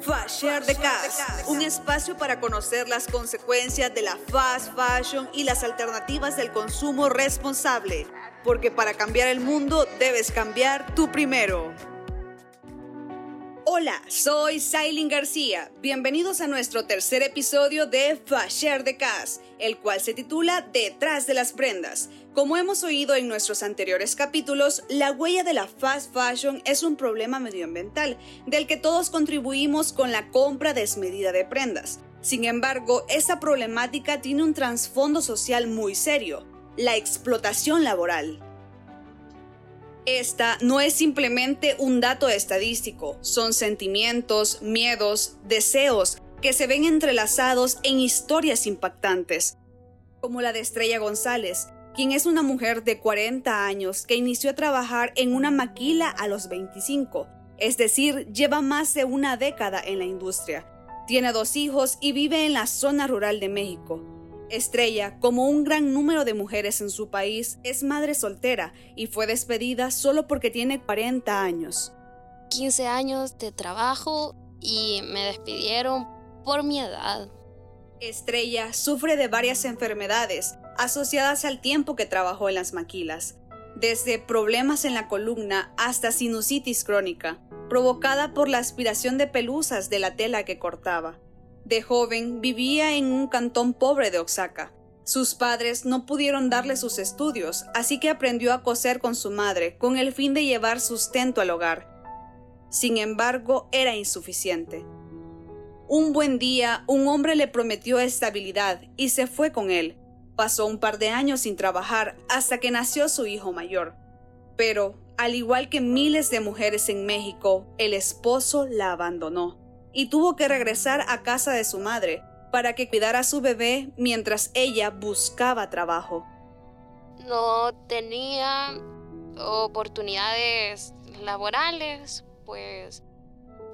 Fashion de Cas, un espacio para conocer las consecuencias de la fast fashion y las alternativas del consumo responsable. Porque para cambiar el mundo debes cambiar tú primero. Hola, soy Sailin García. Bienvenidos a nuestro tercer episodio de Fashion de Cas, el cual se titula Detrás de las prendas. Como hemos oído en nuestros anteriores capítulos, la huella de la fast fashion es un problema medioambiental del que todos contribuimos con la compra desmedida de prendas. Sin embargo, esta problemática tiene un trasfondo social muy serio, la explotación laboral. Esta no es simplemente un dato estadístico, son sentimientos, miedos, deseos que se ven entrelazados en historias impactantes, como la de Estrella González, quien es una mujer de 40 años que inició a trabajar en una maquila a los 25, es decir, lleva más de una década en la industria. Tiene dos hijos y vive en la zona rural de México. Estrella, como un gran número de mujeres en su país, es madre soltera y fue despedida solo porque tiene 40 años. 15 años de trabajo y me despidieron por mi edad. Estrella sufre de varias enfermedades asociadas al tiempo que trabajó en las maquilas, desde problemas en la columna hasta sinusitis crónica, provocada por la aspiración de pelusas de la tela que cortaba. De joven vivía en un cantón pobre de Oaxaca. Sus padres no pudieron darle sus estudios, así que aprendió a coser con su madre con el fin de llevar sustento al hogar. Sin embargo, era insuficiente. Un buen día, un hombre le prometió estabilidad y se fue con él. Pasó un par de años sin trabajar hasta que nació su hijo mayor. Pero, al igual que miles de mujeres en México, el esposo la abandonó y tuvo que regresar a casa de su madre para que cuidara a su bebé mientras ella buscaba trabajo. No tenía oportunidades laborales, pues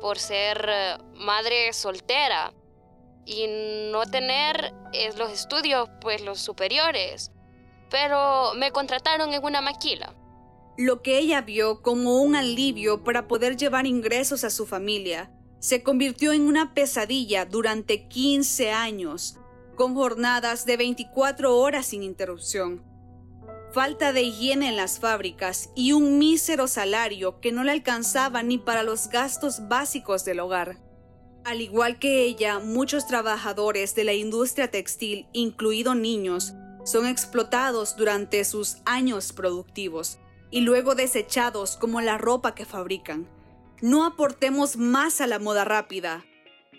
por ser eh, madre soltera y no tener eh, los estudios, pues los superiores. Pero me contrataron en una maquila. Lo que ella vio como un alivio para poder llevar ingresos a su familia se convirtió en una pesadilla durante 15 años, con jornadas de 24 horas sin interrupción. Falta de higiene en las fábricas y un mísero salario que no le alcanzaba ni para los gastos básicos del hogar. Al igual que ella, muchos trabajadores de la industria textil, incluidos niños, son explotados durante sus años productivos y luego desechados como la ropa que fabrican. No aportemos más a la moda rápida.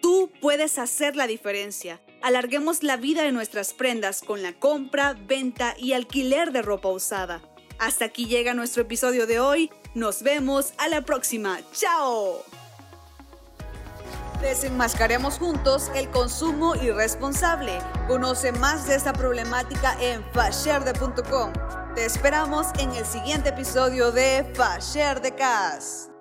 Tú puedes hacer la diferencia. Alarguemos la vida de nuestras prendas con la compra, venta y alquiler de ropa usada. Hasta aquí llega nuestro episodio de hoy. Nos vemos a la próxima. ¡Chao! Desenmascaremos juntos el consumo irresponsable. Conoce más de esta problemática en fasherde.com. Te esperamos en el siguiente episodio de Fasher de Cas.